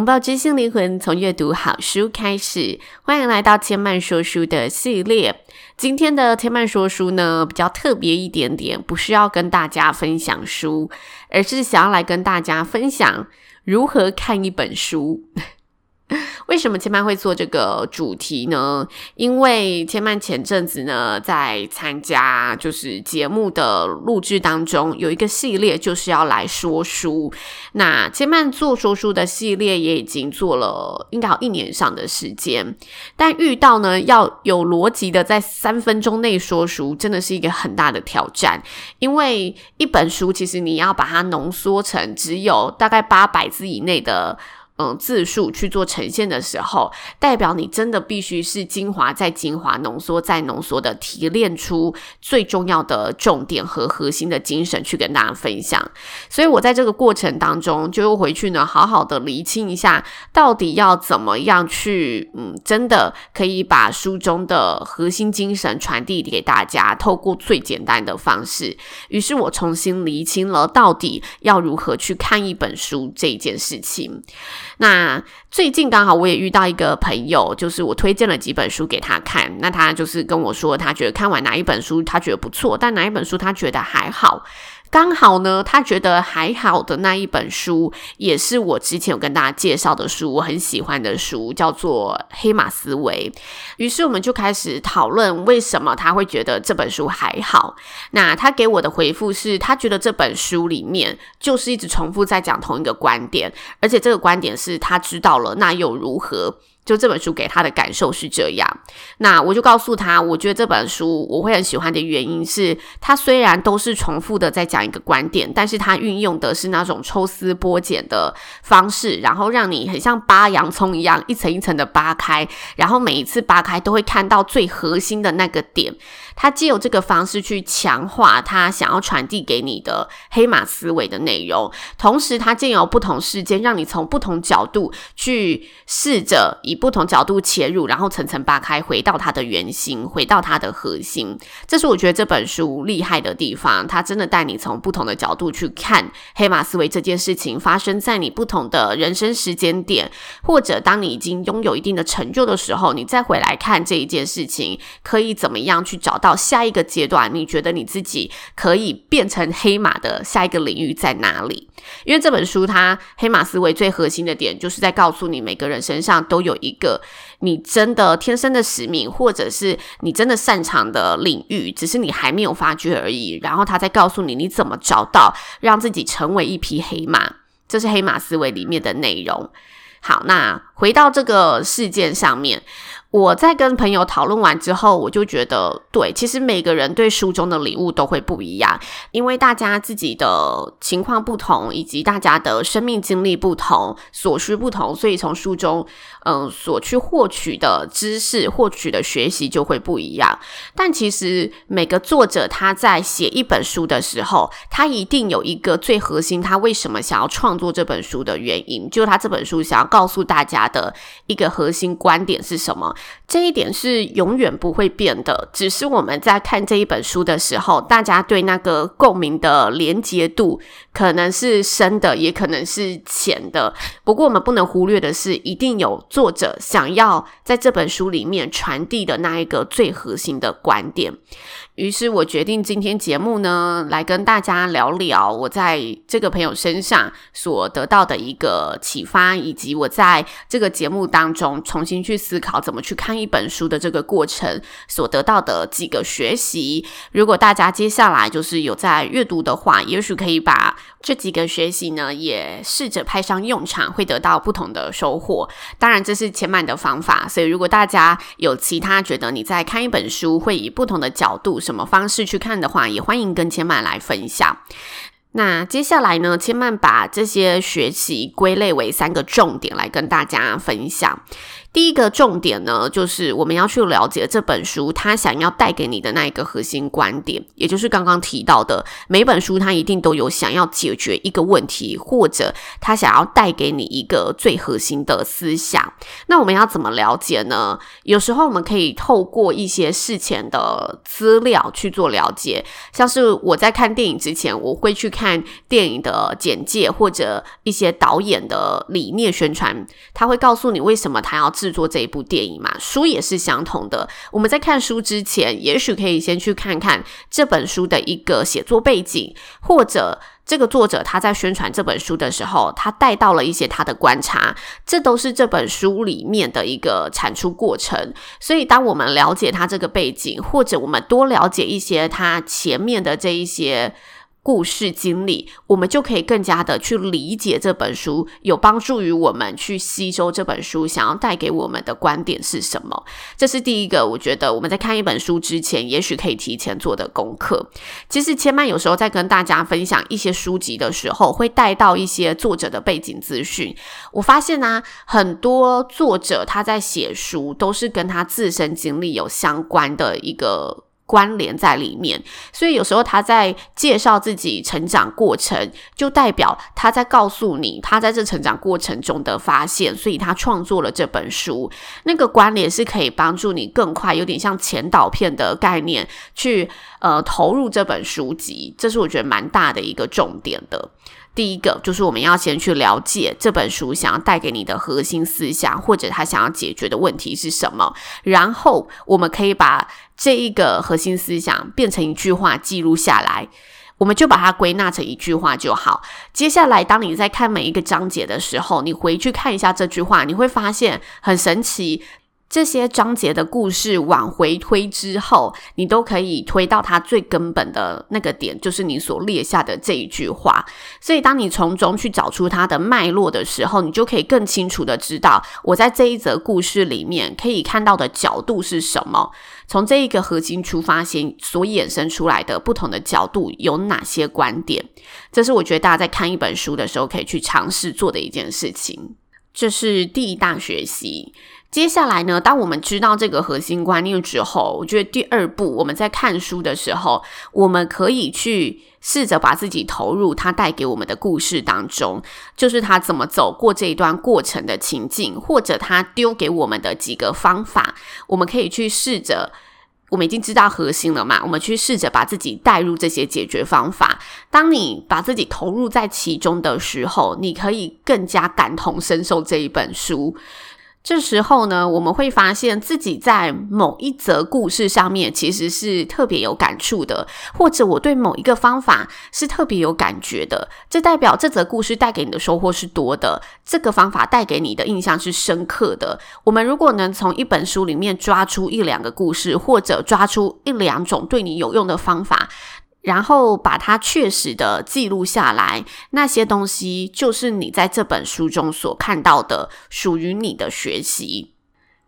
拥抱知性灵魂，从阅读好书开始。欢迎来到千曼说书的系列。今天的千曼说书呢，比较特别一点点，不是要跟大家分享书，而是想要来跟大家分享如何看一本书。为什么千曼会做这个主题呢？因为千曼前阵子呢，在参加就是节目的录制当中，有一个系列就是要来说书。那千曼做说书的系列也已经做了应该有一年上的时间，但遇到呢要有逻辑的在三分钟内说书，真的是一个很大的挑战。因为一本书其实你要把它浓缩成只有大概八百字以内的。嗯，字数去做呈现的时候，代表你真的必须是精华再精华、浓缩再浓缩的提炼出最重要的重点和核心的精神去跟大家分享。所以我在这个过程当中，就又回去呢，好好的厘清一下，到底要怎么样去，嗯，真的可以把书中的核心精神传递给大家，透过最简单的方式。于是我重新厘清了到底要如何去看一本书这件事情。那最近刚好我也遇到一个朋友，就是我推荐了几本书给他看，那他就是跟我说，他觉得看完哪一本书他觉得不错，但哪一本书他觉得还好。刚好呢，他觉得还好的那一本书，也是我之前有跟大家介绍的书，我很喜欢的书，叫做《黑马思维》。于是我们就开始讨论为什么他会觉得这本书还好。那他给我的回复是他觉得这本书里面就是一直重复在讲同一个观点，而且这个观点是他知道了，那又如何？就这本书给他的感受是这样，那我就告诉他，我觉得这本书我会很喜欢的原因是，它虽然都是重复的在讲一个观点，但是它运用的是那种抽丝剥茧的方式，然后让你很像扒洋葱一样，一层一层的扒开，然后每一次扒开都会看到最核心的那个点。他借由这个方式去强化他想要传递给你的黑马思维的内容，同时他借由不同事件，让你从不同角度去试着以不同角度切入，然后层层扒开，回到它的原型，回到它的核心。这是我觉得这本书厉害的地方，它真的带你从不同的角度去看黑马思维这件事情发生在你不同的人生时间点，或者当你已经拥有一定的成就的时候，你再回来看这一件事情，可以怎么样去找到。下一个阶段，你觉得你自己可以变成黑马的下一个领域在哪里？因为这本书它黑马思维最核心的点，就是在告诉你每个人身上都有一个你真的天生的使命，或者是你真的擅长的领域，只是你还没有发觉而已。然后他再告诉你你怎么找到，让自己成为一匹黑马。这是黑马思维里面的内容。好，那回到这个事件上面。我在跟朋友讨论完之后，我就觉得，对，其实每个人对书中的领悟都会不一样，因为大家自己的情况不同，以及大家的生命经历不同，所需不同，所以从书中，嗯，所去获取的知识、获取的学习就会不一样。但其实每个作者他在写一本书的时候，他一定有一个最核心，他为什么想要创作这本书的原因，就是他这本书想要告诉大家的一个核心观点是什么。这一点是永远不会变的，只是我们在看这一本书的时候，大家对那个共鸣的连结度可能是深的，也可能是浅的。不过我们不能忽略的是，一定有作者想要在这本书里面传递的那一个最核心的观点。于是我决定今天节目呢，来跟大家聊聊我在这个朋友身上所得到的一个启发，以及我在这个节目当中重新去思考怎么去。看一本书的这个过程所得到的几个学习。如果大家接下来就是有在阅读的话，也许可以把这几个学习呢也试着派上用场，会得到不同的收获。当然，这是前满的方法，所以如果大家有其他觉得你在看一本书会以不同的角度、什么方式去看的话，也欢迎跟千曼来分享。那接下来呢，千曼把这些学习归类为三个重点来跟大家分享。第一个重点呢，就是我们要去了解这本书它想要带给你的那一个核心观点，也就是刚刚提到的，每本书它一定都有想要解决一个问题，或者它想要带给你一个最核心的思想。那我们要怎么了解呢？有时候我们可以透过一些事前的资料去做了解，像是我在看电影之前，我会去看电影的简介或者一些导演的理念宣传，他会告诉你为什么他要。制作这一部电影嘛，书也是相同的。我们在看书之前，也许可以先去看看这本书的一个写作背景，或者这个作者他在宣传这本书的时候，他带到了一些他的观察，这都是这本书里面的一个产出过程。所以，当我们了解他这个背景，或者我们多了解一些他前面的这一些。故事经历，我们就可以更加的去理解这本书，有帮助于我们去吸收这本书想要带给我们的观点是什么。这是第一个，我觉得我们在看一本书之前，也许可以提前做的功课。其实千曼有时候在跟大家分享一些书籍的时候，会带到一些作者的背景资讯。我发现呢、很多作者他在写书都是跟他自身经历有相关的一个。关联在里面，所以有时候他在介绍自己成长过程，就代表他在告诉你他在这成长过程中的发现，所以他创作了这本书。那个关联是可以帮助你更快，有点像前导片的概念，去呃投入这本书籍。这是我觉得蛮大的一个重点的。第一个就是我们要先去了解这本书想要带给你的核心思想，或者他想要解决的问题是什么，然后我们可以把这一个核心思想变成一句话记录下来，我们就把它归纳成一句话就好。接下来，当你在看每一个章节的时候，你回去看一下这句话，你会发现很神奇。这些章节的故事往回推之后，你都可以推到它最根本的那个点，就是你所列下的这一句话。所以，当你从中去找出它的脉络的时候，你就可以更清楚的知道，我在这一则故事里面可以看到的角度是什么。从这一个核心出发先所衍生出来的不同的角度有哪些观点？这是我觉得大家在看一本书的时候可以去尝试做的一件事情。这是第一大学习。接下来呢，当我们知道这个核心观念之后，我觉得第二步，我们在看书的时候，我们可以去试着把自己投入他带给我们的故事当中，就是他怎么走过这一段过程的情境，或者他丢给我们的几个方法，我们可以去试着，我们已经知道核心了嘛，我们去试着把自己带入这些解决方法。当你把自己投入在其中的时候，你可以更加感同身受这一本书。这时候呢，我们会发现自己在某一则故事上面其实是特别有感触的，或者我对某一个方法是特别有感觉的。这代表这则故事带给你的收获是多的，这个方法带给你的印象是深刻的。我们如果能从一本书里面抓出一两个故事，或者抓出一两种对你有用的方法。然后把它确实的记录下来，那些东西就是你在这本书中所看到的属于你的学习。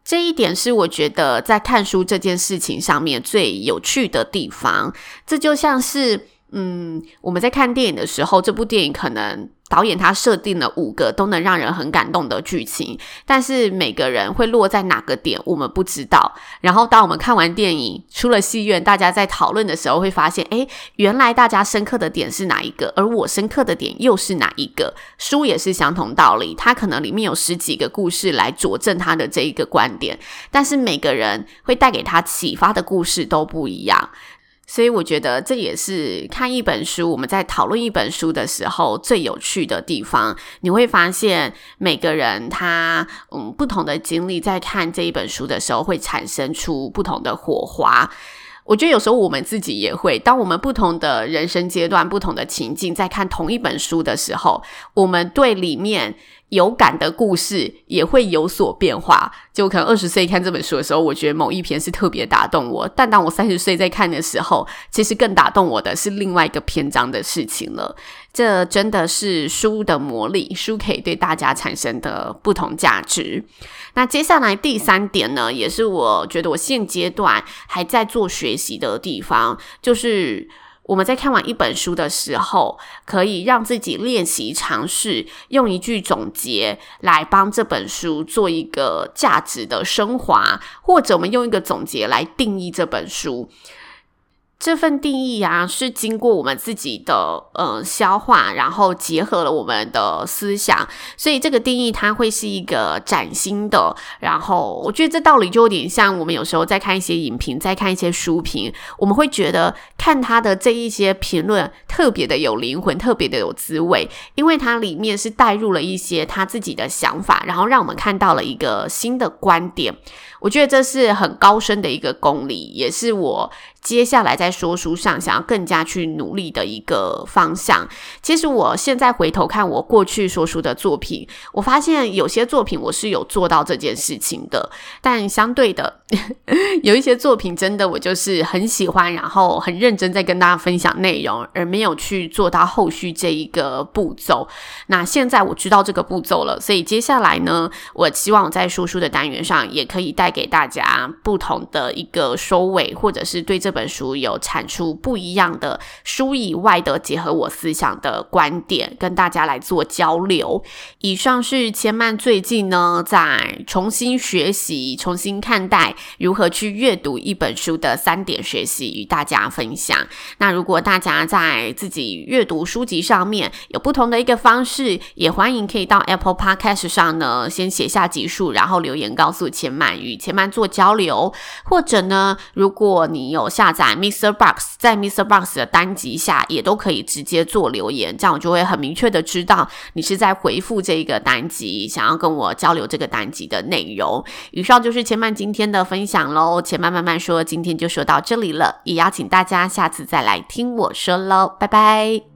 这一点是我觉得在看书这件事情上面最有趣的地方。这就像是，嗯，我们在看电影的时候，这部电影可能。导演他设定了五个都能让人很感动的剧情，但是每个人会落在哪个点，我们不知道。然后当我们看完电影出了戏院，大家在讨论的时候会发现，诶，原来大家深刻的点是哪一个，而我深刻的点又是哪一个？书也是相同道理，它可能里面有十几个故事来佐证他的这一个观点，但是每个人会带给他启发的故事都不一样。所以我觉得这也是看一本书，我们在讨论一本书的时候最有趣的地方。你会发现每个人他嗯不同的经历，在看这一本书的时候会产生出不同的火花。我觉得有时候我们自己也会，当我们不同的人生阶段、不同的情境，在看同一本书的时候，我们对里面有感的故事也会有所变化。就可能二十岁看这本书的时候，我觉得某一篇是特别打动我，但当我三十岁在看的时候，其实更打动我的是另外一个篇章的事情了。这真的是书的魔力，书可以对大家产生的不同价值。那接下来第三点呢，也是我觉得我现阶段还在做学习的地方，就是。我们在看完一本书的时候，可以让自己练习尝试用一句总结来帮这本书做一个价值的升华，或者我们用一个总结来定义这本书。这份定义啊，是经过我们自己的呃消化，然后结合了我们的思想，所以这个定义它会是一个崭新的。然后我觉得这道理就有点像我们有时候在看一些影评，在看一些书评，我们会觉得看他的这一些评论特别的有灵魂，特别的有滋味，因为它里面是带入了一些他自己的想法，然后让我们看到了一个新的观点。我觉得这是很高深的一个功力，也是我接下来在说书上想要更加去努力的一个方向。其实我现在回头看我过去说书的作品，我发现有些作品我是有做到这件事情的，但相对的，有一些作品真的我就是很喜欢，然后很认真在跟大家分享内容，而没有去做到后续这一个步骤。那现在我知道这个步骤了，所以接下来呢，我希望我在说书的单元上也可以带。给大家不同的一个收尾，或者是对这本书有产出不一样的书以外的结合我思想的观点，跟大家来做交流。以上是千曼最近呢在重新学习、重新看待如何去阅读一本书的三点学习，与大家分享。那如果大家在自己阅读书籍上面有不同的一个方式，也欢迎可以到 Apple Podcast 上呢先写下集数，然后留言告诉千曼与。千曼做交流，或者呢，如果你有下载 MixerBox，在 MixerBox 的单集下也都可以直接做留言，这样我就会很明确的知道你是在回复这个单集，想要跟我交流这个单集的内容。以上就是千曼今天的分享喽，千曼慢慢说，今天就说到这里了，也邀请大家下次再来听我说喽，拜拜。